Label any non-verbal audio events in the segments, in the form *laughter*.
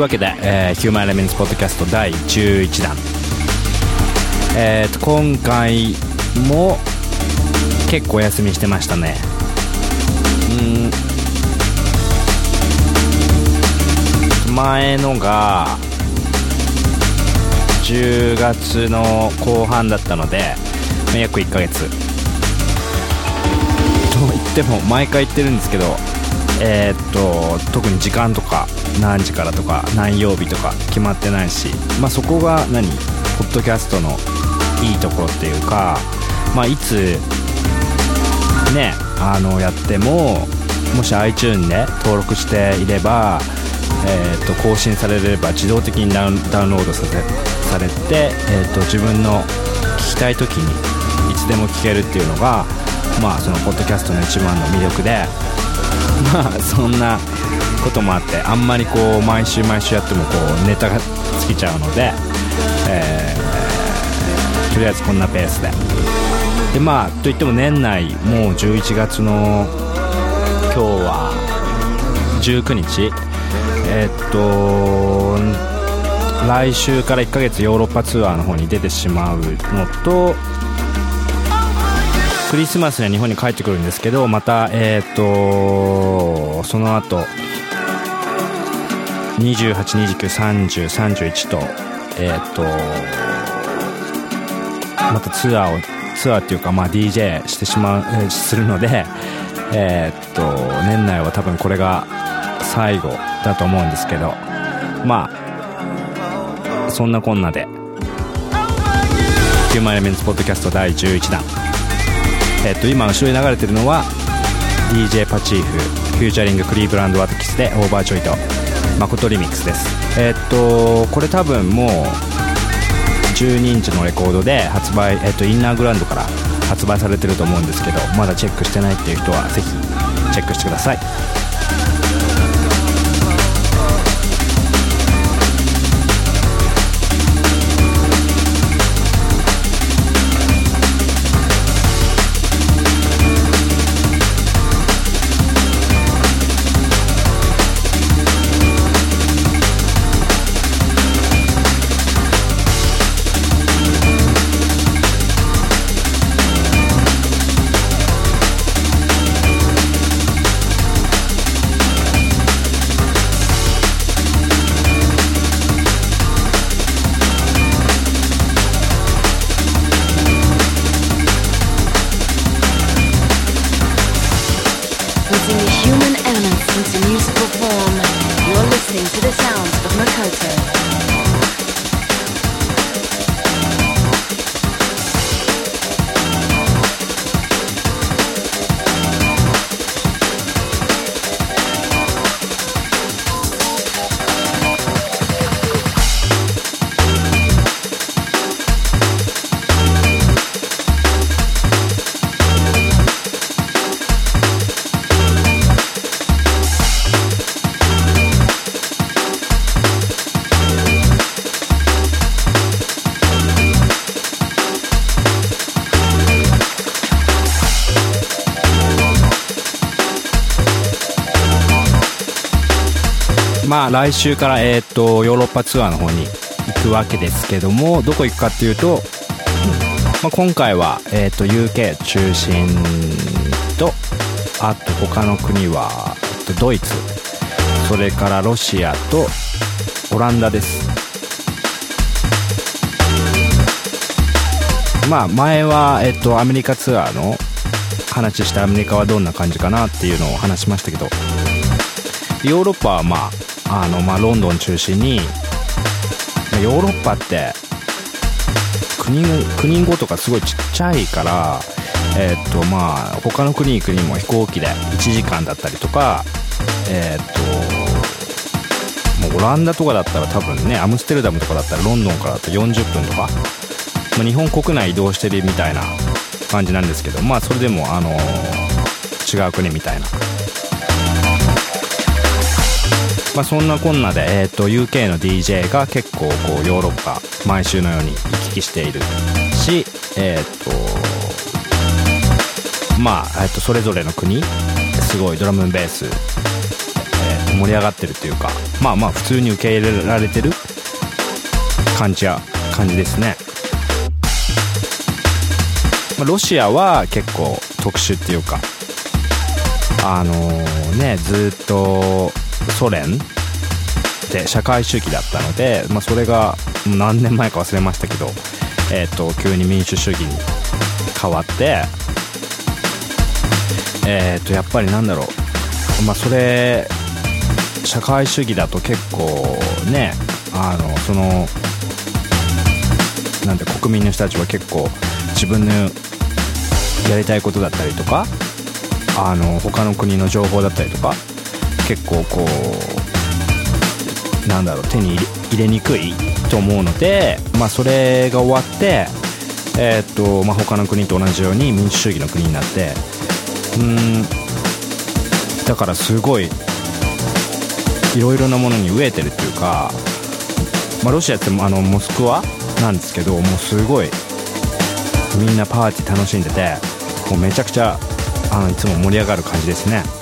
いうわけで、えー、ヒューマンエレメンツポッドキャスト第11弾。えーと、今回も結構お休みしてましたね。うん。前のが10月の後半だったので、約1ヶ月。と言っても毎回言ってるんですけど、えーっと特に時間とか何時からとか何曜日とか決まってないし、まあ、そこが何？ポッドキャストのいいところっていうか、まあ、いつねあのやってももし iTune で登録していれば、えーと更新されれば自動的にダウンロードさせされて、えーと自分の聞きたい時にいつでも聞けるっていうのがまあそのポッドキャストの一番の魅力で *laughs* まあそんなこともあってあんまりこう毎週毎週やってもこうネタが尽きちゃうので、えーとりあえずこんなペースで。でまあといっても年内もう11月の今日は19日。えーっと来週から1ヶ月ヨーロッパツアーの方に出てしまうのとクリスマスには日本に帰ってくるんですけどまたえっ、とその後28293031とえっ、とまたツアーをツアーっていうかまあ DJ してしまうえするので *laughs* えっ、と年内は多分これが最後だと思うんですけどまあそんなこんなでヒューマンエレメンツポッドキャスト第11弾。えっと今後ろに流れてるのは DJ パチーフ featuring クリーブランドワトキスで Overjoyed マコトリミックスです。えっとこれ多分もう12インチのレコードで発売、えっと、インナーグラウンドから発売されてると思うんですけどまだチェックしてないっていう人はぜひチェックしてください。来週から、えー、とヨーロッパツアーの方に行くわけですけどもどこ行くかっていうと、まあ、今回は、えー、と UK 中心とあと他の国は、えっとドイツそれからロシアとオランダです。まあ前は、えっと、アメリカツアーの話したアメリカはどんな感じかなっていうのを話しましたけどヨーロッパはまああの、まあ、ロンドン中心にヨーロッパって国国語とかすごいちっちゃいからえっとまあ他の国に行くにも飛行機で1時間だったりとかえっともうオランダとかだったら多分ねアムステルダムとかだったらロンドンからだと40分とか、まあ、日本国内移動してるみたいな感じなんですけどまあそれでもあの違う国みたいなまあそんなこんなで、えー、と UK の DJ が結構こうヨーロッパ毎週のように行き来しているしえっ、とまあ、えー、とそれぞれの国すごいドラムベース、えー盛り上がってるっていうかまあまあ普通に受け入れられてる感じや感じですね。まあロシアは結構特殊っていうかあのねずっとソ連で社会主義だったので、まあ、それが何年前か忘れましたけど、えー、と急に民主主義に変わってえっ、とやっぱりなんだろうまあそれ社会主義だと結構ねあのそのなんで国民の人たちは結構自分のやりたいことだったりとかあの他の国の情報だったりとか結構こうなんだろう手に入れにくいと思うので、まあ、それが終わって、えーっとまあ、他の国と同じように民主主義の国になってうんだからすごいいろいろなものに飢えてるっていうか、まあ、ロシアってあのモスクワなんですけどもうすごいみんなパーティー楽しんでてもうめちゃくちゃあのいつも盛り上がる感じですね。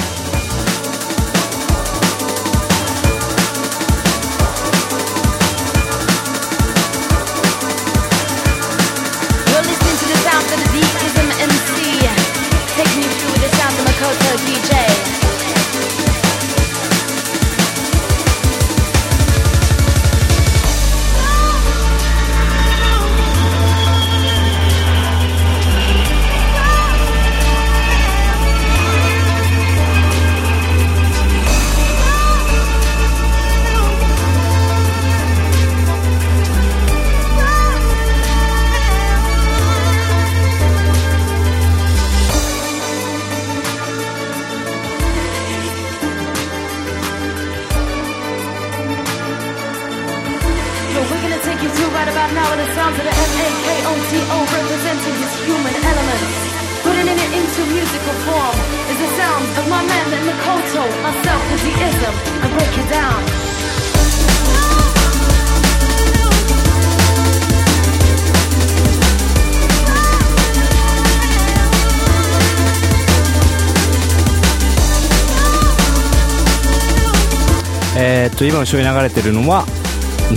えーっと今後ろに流れてるのは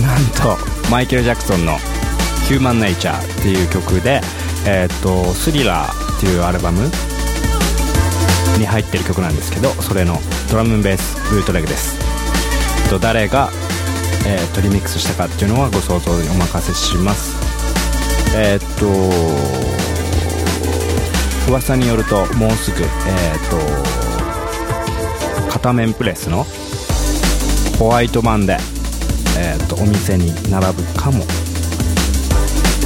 なんとマイケル・ジャクソンの「ヒューマン・ネイチャー」っていう曲で、えーっとスリラーっていうアルバムに入ってる曲なんですけどそれのドラムベースブートレグです。と誰が、えーっとリミックスしたかっていうのはご想像にお任せします。えーっと噂によるともうすぐえーっと片面プレスのホワイト版で、えー、とお店に並ぶかも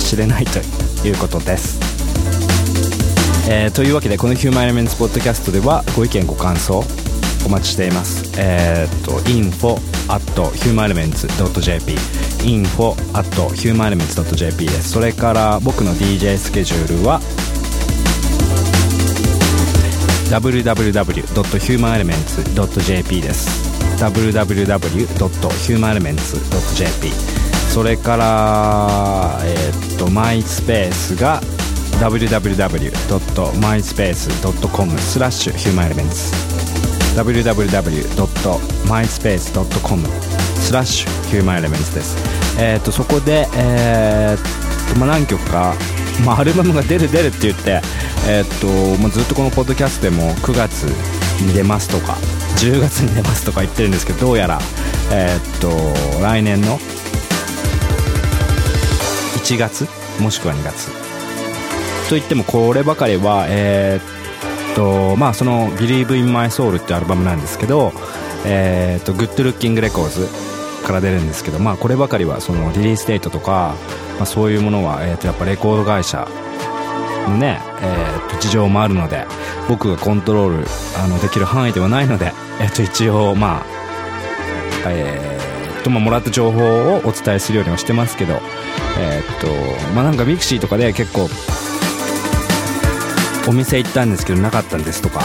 しれないということです、えーというわけでこの「ヒューマンエレメンツポッドキャストではご意見ご感想お待ちしています。えっ、と info at humanelements.jp info at humanelements.jp です。それから僕の DJ スケジュールは www.humanelements.jp です。www.humanelements.jp それからえーっとマイスペースが www.myspace.com スラッシュ humanelements www.myspace.com スラッシュヒューマンエレメンツです。えっ、とそこでえーとまあ何曲かまあアルバムが出る出るって言ってえっ、ともうずっとこのポッドキャストでも9月に出ますとか10月に出ますとか言ってるんですけどどうやらえっ、と来年の1月もしくは2月。といってもこればかりはえーっとまあその「Believe in My Soul」ってアルバムなんですけどえーっと Good Looking Records から出るんですけどまあこればかりはそのリリースデートとか、まあ、そういうものは、えっとやっぱレコード会社のね、えーっと事情もあるので僕がコントロールあのできる範囲ではないので、えーっと一応まあえーっとまあもらった情報をお伝えするようにはしてますけどえーっとまあなんかミクシーとかで結構お店行ったんですけどなかったんですとか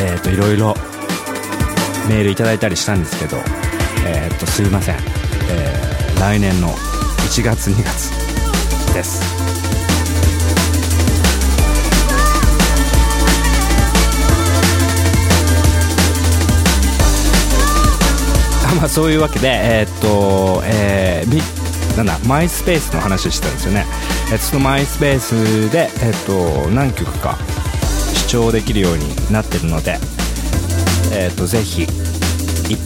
えーっといろいろメールいただいたりしたんですけどえっとすいません、えー来年の1月2月です。まあそういうわけでえーっとえーみなんだマイスペースの話してたんですよね、えーそのマイスペースで、えーっと何曲か視聴できるようになってるので、えーっとぜひ行っ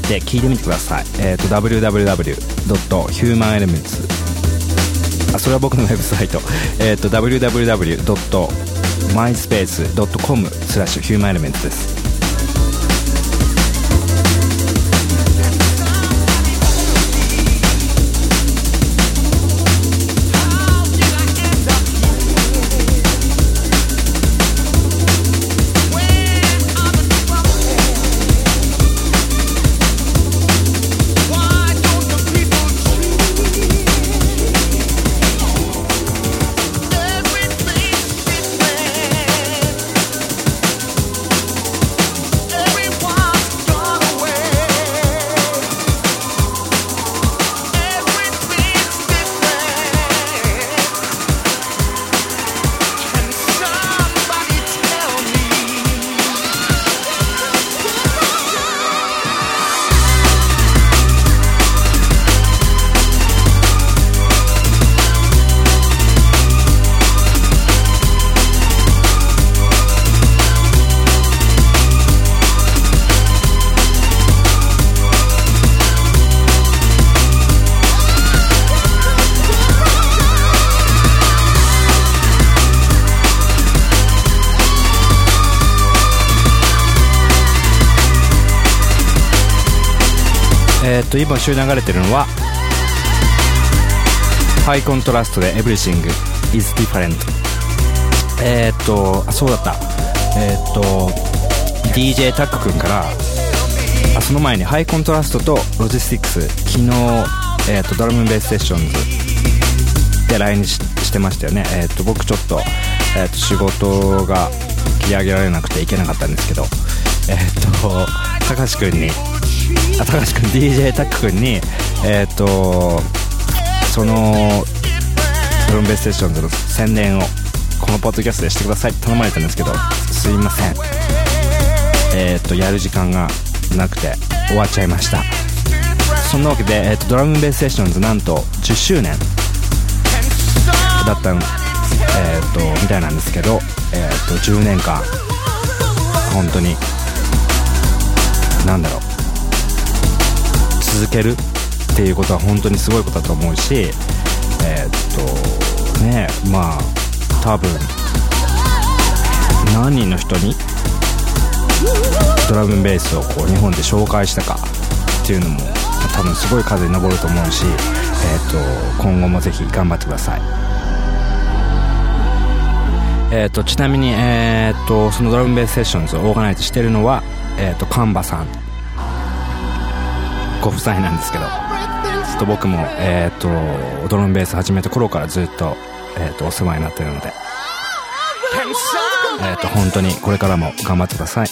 て聞いてみてください、えーっと www.humanelements あそれは僕のウェブサイト、えーっと www.myspace.com スラッシュヒューマンエレメンツです。えーっと今週流れてるのはハイコントラストで Everything is Different. えーっとあそうだった。えーっと DJ タック君からあその前にハイコントラストとロジスティックス昨日、えーっとドラムベースセッションズで LINE してましたよね。えーっと僕ちょっと,、えーっと仕事が切り上げられなくて行けなかったんですけどえーっと高橋君に高橋君 DJ タック君にえっ、とそのドラムベースセッションズの宣伝をこのポッドキャストでしてください。って頼まれたんですけどすいません。えっ、とやる時間がなくて終わっちゃいました。そんなわけで、えー、とドラムベースセッションズなんと10周年だったんえっ、とみたいなんですけどえっ、と10年間本当に続けるっていうことは本当にすごいことだと思うしえーっとねまあ多分何人の人にドラムベースをこう日本で紹介したかっていうのも多分すごい数に上ると思うし、えーと今後もぜひ頑張ってください。えーとちなみに、えーとそのドラムベースセッションズをオーガナイズしてるのは、えーとカンバさん。ご夫妻なんですけどずっと僕も、えー、とドラムベース始めた頃からずっと,、えー、とお世話になってるので、えー、と本当にこれからも頑張ってください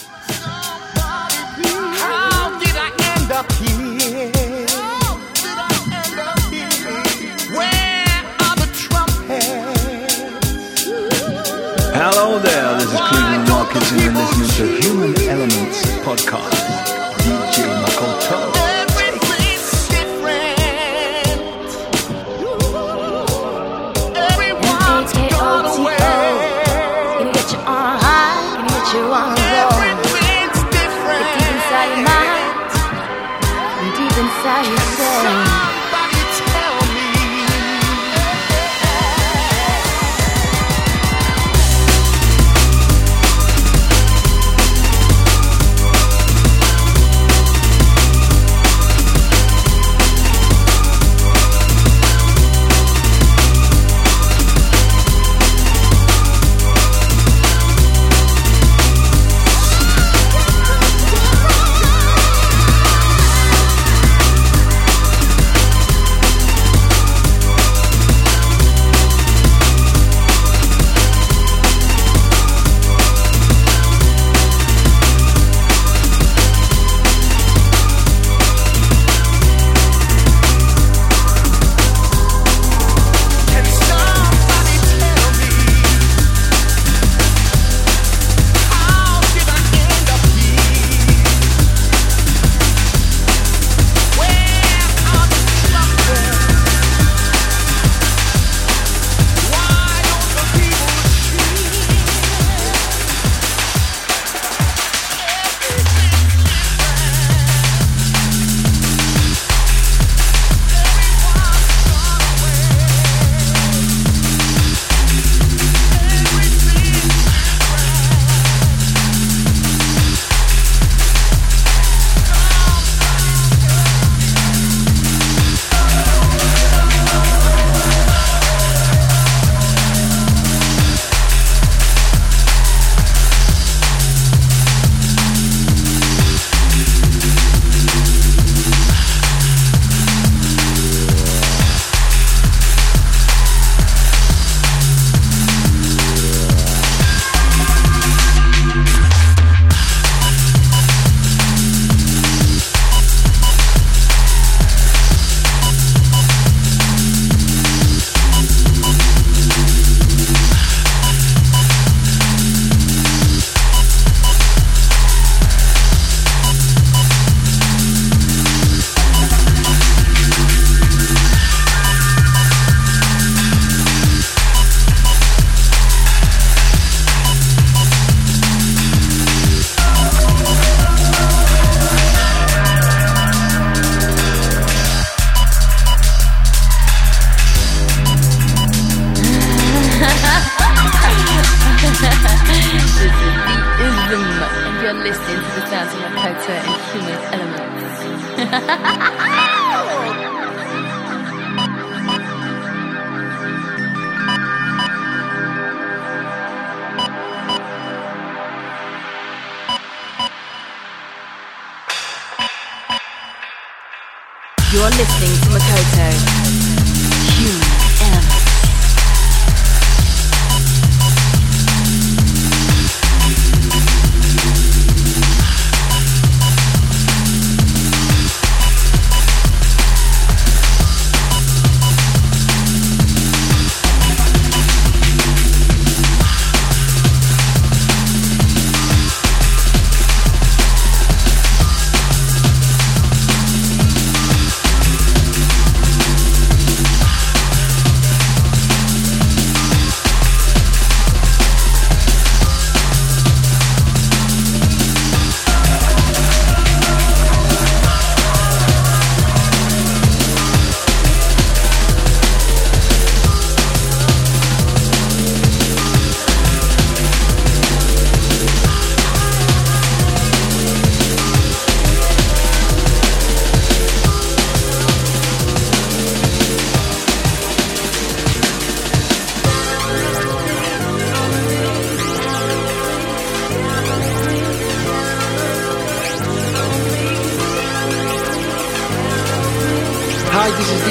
You're listening to Makoto.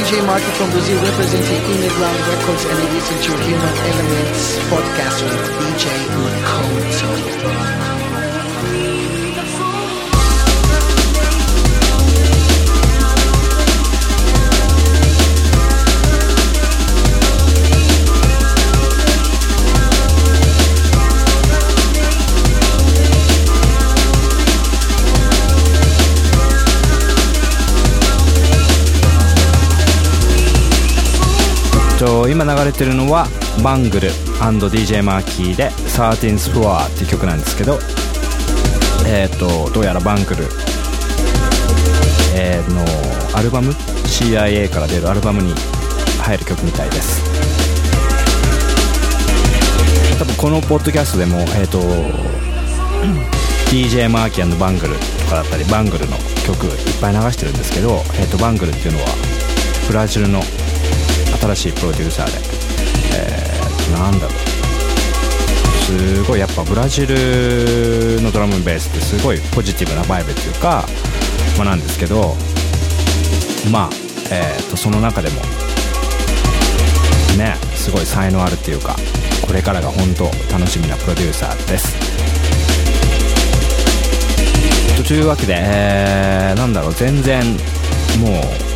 DJ Marco from Brazil representing Underground Records and you listen to Human Elements podcast with DJ Makoto. 今流れてるのはバングル &DJ マーキーで「13th Floor」っていう曲なんですけどえっ、とどうやらバングル、えーのアルバム CIA から出るアルバムに入る曲みたいです。多分このポッドキャストでもえっ、と DJ マーキーバングルとかだったりバングルの曲いっぱい流してるんですけど、えー、とバングルっていうのはブラジルの新しいプロデューサーで。えー、なんだろうすごいやっぱブラジルのドラムベースってすごいポジティブなバイブっていうか、まあ、なんですけどまあ、えー、とその中でもねすごい才能あるっていうかこれからが本当楽しみなプロデューサーです。というわけで、えー、なんだろう全然もう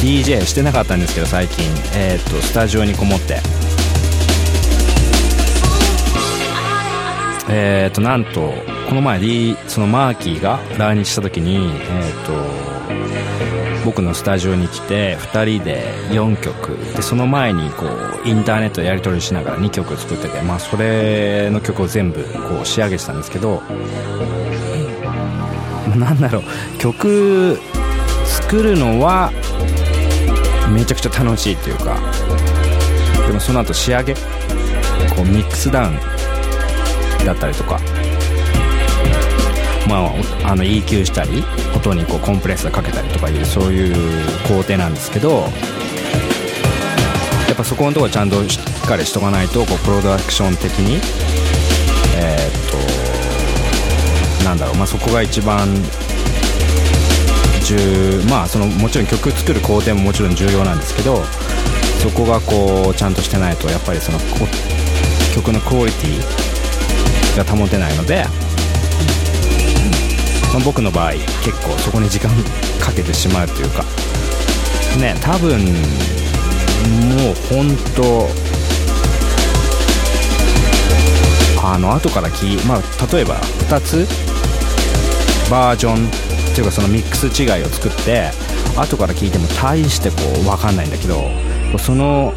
DJ してなかったんですけど最近、えー、とスタジオにこもって。えー、となんとこの前、そのマーキーが来日した時に、えー、と僕のスタジオに来て2人で4曲。でその前にこうインターネットでやり取りしながら2曲作ってて、まあ、それの曲を全部こう仕上げてたんですけどなんだろう。曲作るのはめちゃくちゃ楽しいっていうかでもその後仕上げこうミックスダウンだったりとかまあ、あの EQ したり音にこうコンプレッサーかけたりとかいうそういう工程なんですけどやっぱそこのところちゃんとしっかりしとかないとこうプロダクション的にえー、っとなんだろう、まあ、そこが一番重まあそのもちろん曲作る工程ももちろん重要なんですけどそこがこうちゃんとしてないとやっぱりその曲のクオリティが保てないので、まあ、僕の場合結構そこに時間かけてしまうというかね多分もう本当あの後から聞まあ例えば2つバージョンていうかそのミックス違いを作って後から聞いても大してこう分かんないんだけどその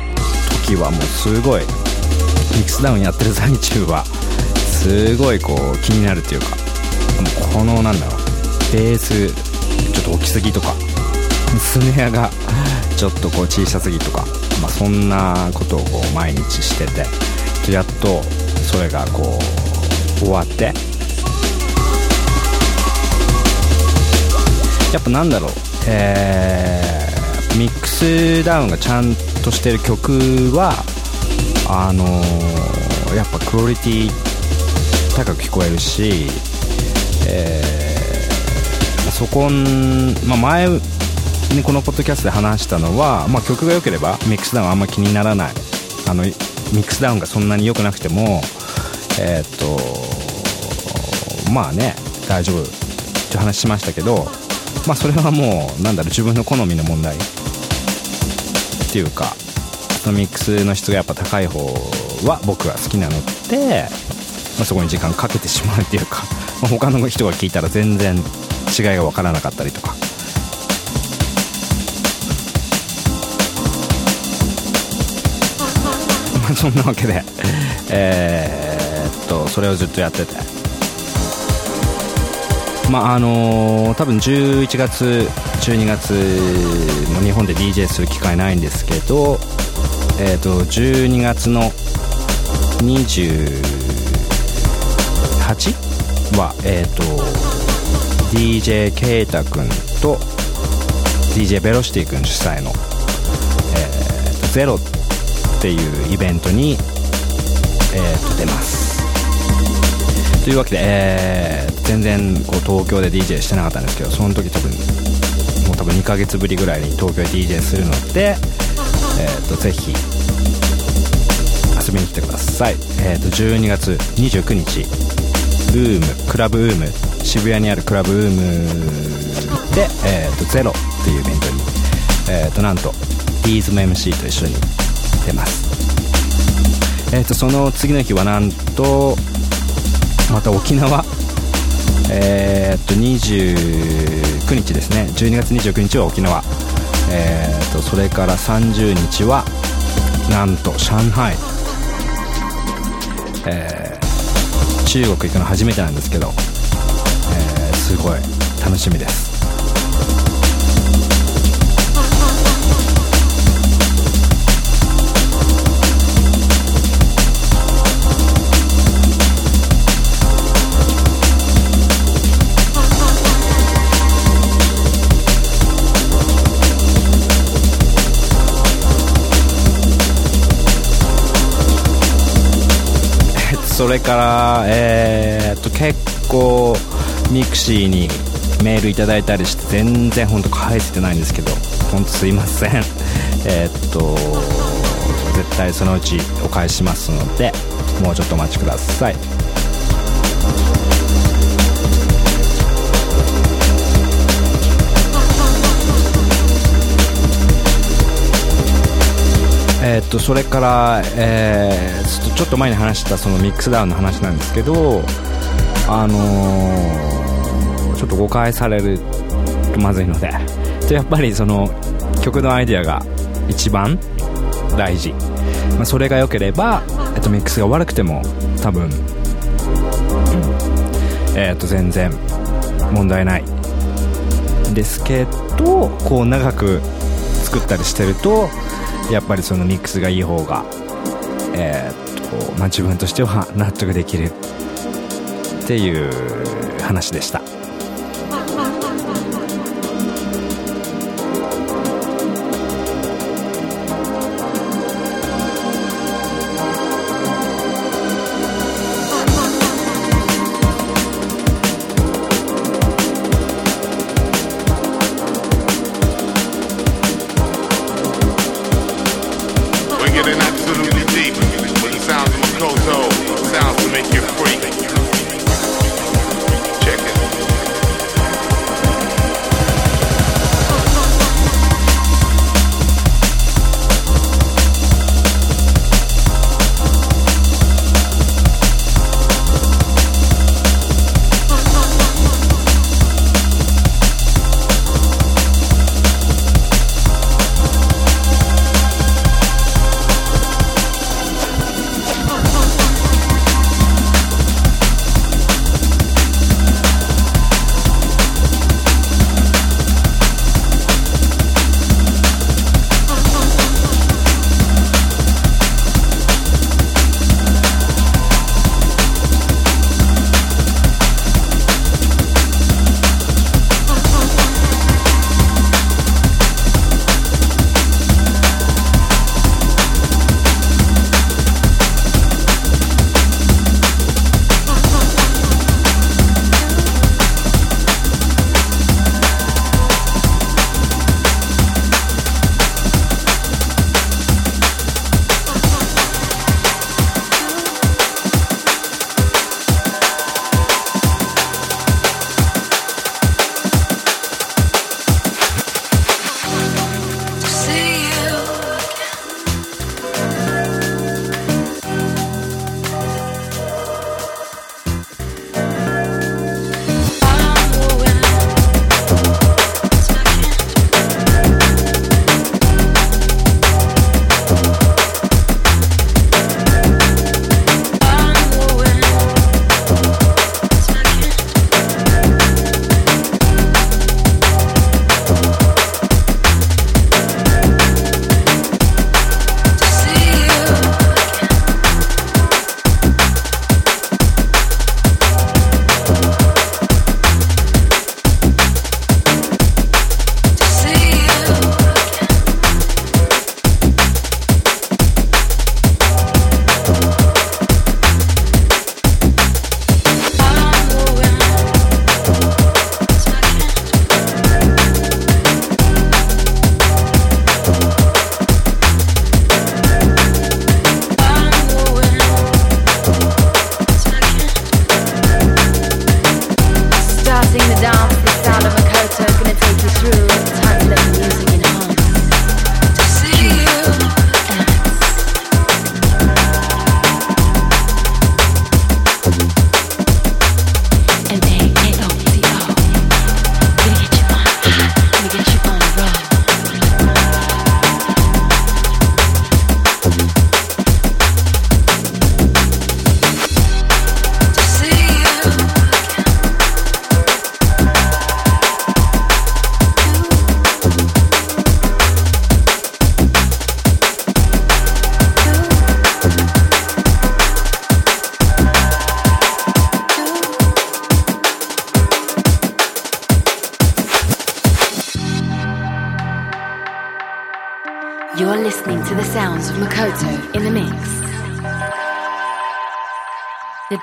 時はもうすごいミックスダウンやってる最中はすごいこう気になるっていうかこのなんだろうベースちょっと大きすぎとかスネアが *laughs* ちょっとこう小さすぎとか、まあ、そんなことをこう毎日しててやっとそれがこう終わってやっぱなんだろう。えー、ミックスダウンがちゃんとしてる曲はあのー、やっぱクオリティ高く聞こえるし、えー、そこん、まあ、前にこのポッドキャストで話したのは、まあ、曲が良ければミックスダウンはあんま気にならない。あのミックスダウンがそんなに良くなくてもえー、とまあね大丈夫って話しましたけどまあそれはもうなんだろう自分の好みの問題っていうかそのミックスの質がやっぱ高い方は僕は好きなので、まあ、そこに時間かけてしまうっていうか、まあ、他の人が聞いたら全然違いが分からなかったりとか。そんなわけでえー、っとそれをずっとやっててまああのー、多分11月12月も日本で DJ する機会ないんですけど、えー、と12月の28は、えー、と DJ ケイタ君と DJ ベロシティ君主催の、えー、ゼロっていうイベントに、えー、と出ます。というわけで、えー、全然こう東京で DJ してなかったんですけどその時多分もう多分2ヶ月ぶりぐらいに東京で DJ するので、えーと、ぜひ遊びに来てください、えーと、12月29日ウームクラブウーム渋谷にあるクラブウームで、えーと、ゼロっていうイベントに、えー、となんとビーズム MC と一緒に出ます。えー、とその次の日はなんとまた沖縄。えー、っと29日ですね。12月29日は沖縄、えー、とそれから30日はなんと上海、えー中国行くの初めてなんですけど、えーすごい。楽しみです。それからえーっと結構ミクシーにメールいただいたりして全然本当返せてないんですけど本当すいません。えっと絶対そのうちお返ししますのでもうちょっとお待ちください。えーっとそれから、えーちょっとちょっと前に話したそのミックスダウンの話なんですけどあのーちょっと誤解されるとまずいのででやっぱりその曲のアイディアが一番大事、まあ、それが良ければ、えっと、ミックスが悪くても多分、えっと全然問題ない。ですけどこう長く作ったりしてるとやっぱりそのミックスがいい方がえーっとまあ自分としては納得できるっていう話でした「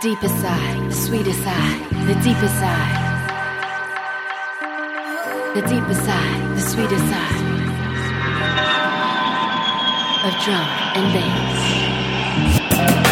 deepest side, the sweetest side, the deepest side. The deepest side, the sweetest side of drum and bass.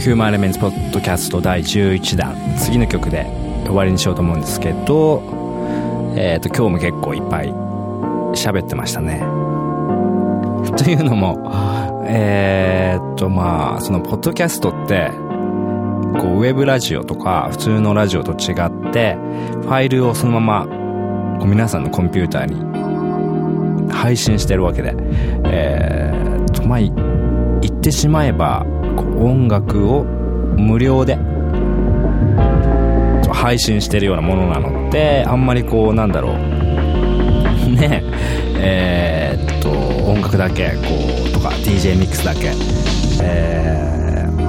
ヒューマンエレメンツポッドキャスト第11弾、次の曲で終わりにしようと思うんですけど、えっ、ー、と、今日も結構いっぱい喋ってましたね。というのも、えっ、ー、と、まあ、その、ポッドキャストって、こう、ウェブラジオとか、普通のラジオと違って、ファイルをそのまま、こう皆さんのコンピューターに配信してるわけで、えっ、ー、と、まあ、言ってしまえば、音楽を無料で、配信してるようなものなのって、あんまりこう、なんだろう、*laughs* ねえーっと、音楽だけ、こう、とか、DJ ミックスだけ、えー、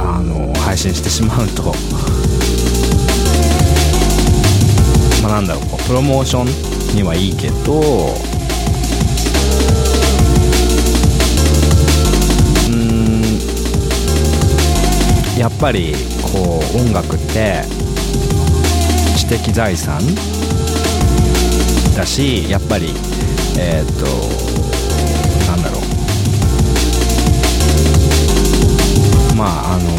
あの、配信してしまうと、まあなんだろう、こうプロモーションにはいいけど、やっぱり、こう、音楽って、知的財産だしやっぱりえーっとなんだろう。まああの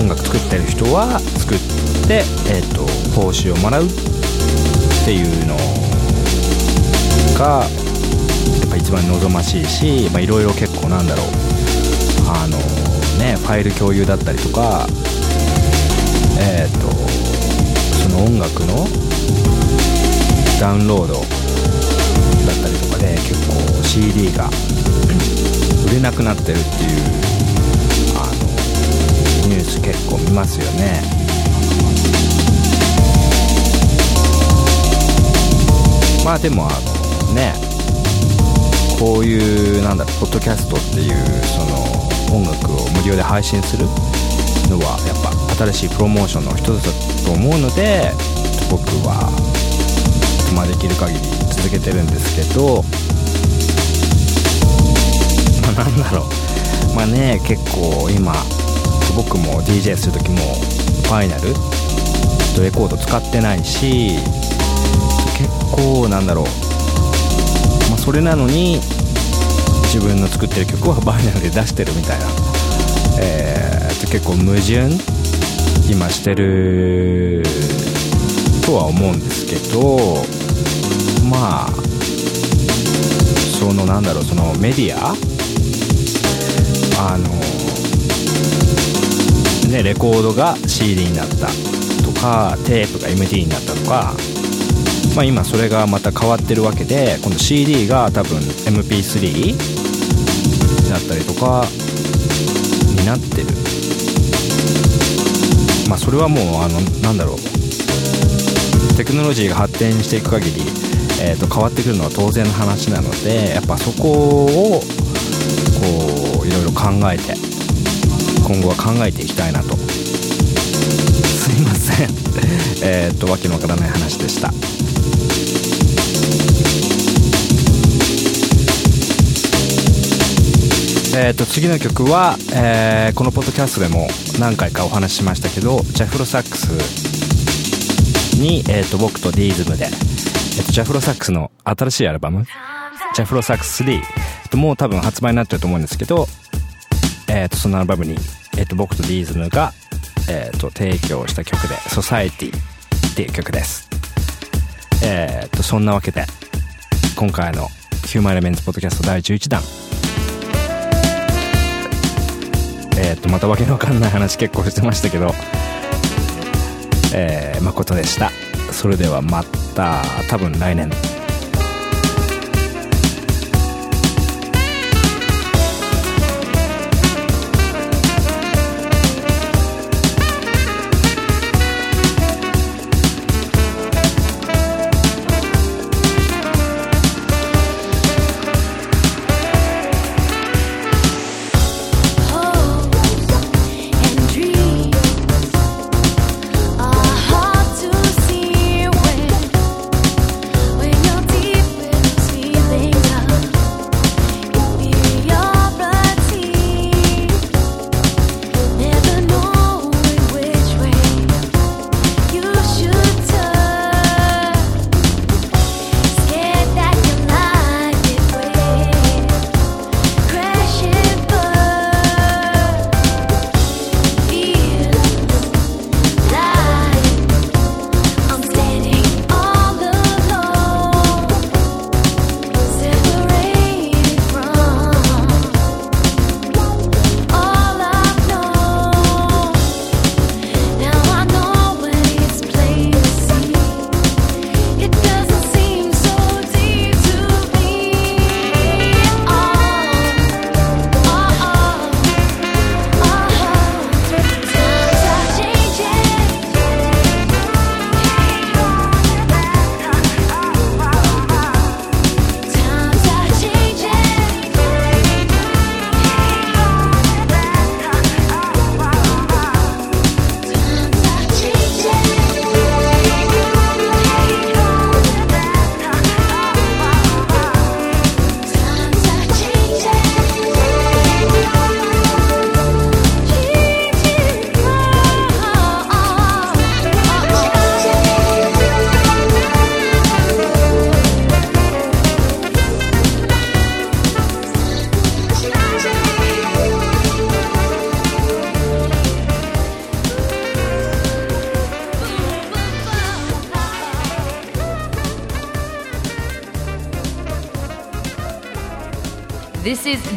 音楽作ってる人は作ってえーっと報酬をもらうっていうのがやっぱ一番望ましいしいろいろ結構なんだろう。あのねファイル共有だったりとかえーとその音楽のダウンロードだったりとかで結構 CD が売れなくなってるっていうあのニュース結構見ますよね。まあでもあのねこういうなんだろうポッドキャストっていうその音楽を無料で配信するのはやっぱ新しいプロモーションの一つだと思うので僕はまできる限り続けてるんですけどまあなんだろう。まあね結構今僕も DJ する時もファイナルとレコード使ってないし結構なんだろう、まあ、それなのに自分の作ってる曲はファイナルで出してるみたいな。えー、と結構矛盾今してるとは思うんですけどまあそのなんだろうそのメディア？あのねレコードが CD になったとかテープが MD になったとかまあ今それがまた変わってるわけで今度 CD が多分 MP3 になったりとかになってる。まあそれはもうあのなんだろう。テクノロジーが発展していく限り、えー、と変わってくるのは当然の話なのでやっぱそこをこういろいろ考えて今後は考えていきたいなと。すいません。えっとわけのわからない話でした。えー、と次の曲は、えーこのポッドキャストでも何回かお話ししましたけどジャフロサックスに、えー、と僕とディーズムで、えーとジャフロサックスの新しいアルバムジャフロサックス3、えーともう多分発売になってると思うんですけど、えー、とそのアルバムに、えー、と僕とディーズムが、えー、と提供した曲で「ソサエティっていう曲です。えー、とそんなわけで今回のヒューマンエレメンツポッドキャスト第11弾えっ、と、またわけのわかんない話結構してましたけど、えー、誠でした。それではまた、多分来年。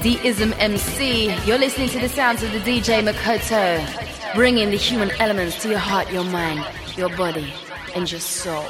This is Deism MC. You're listening to the sounds of the DJ Makoto, bringing the human elements to your heart, your mind, your body, and your soul.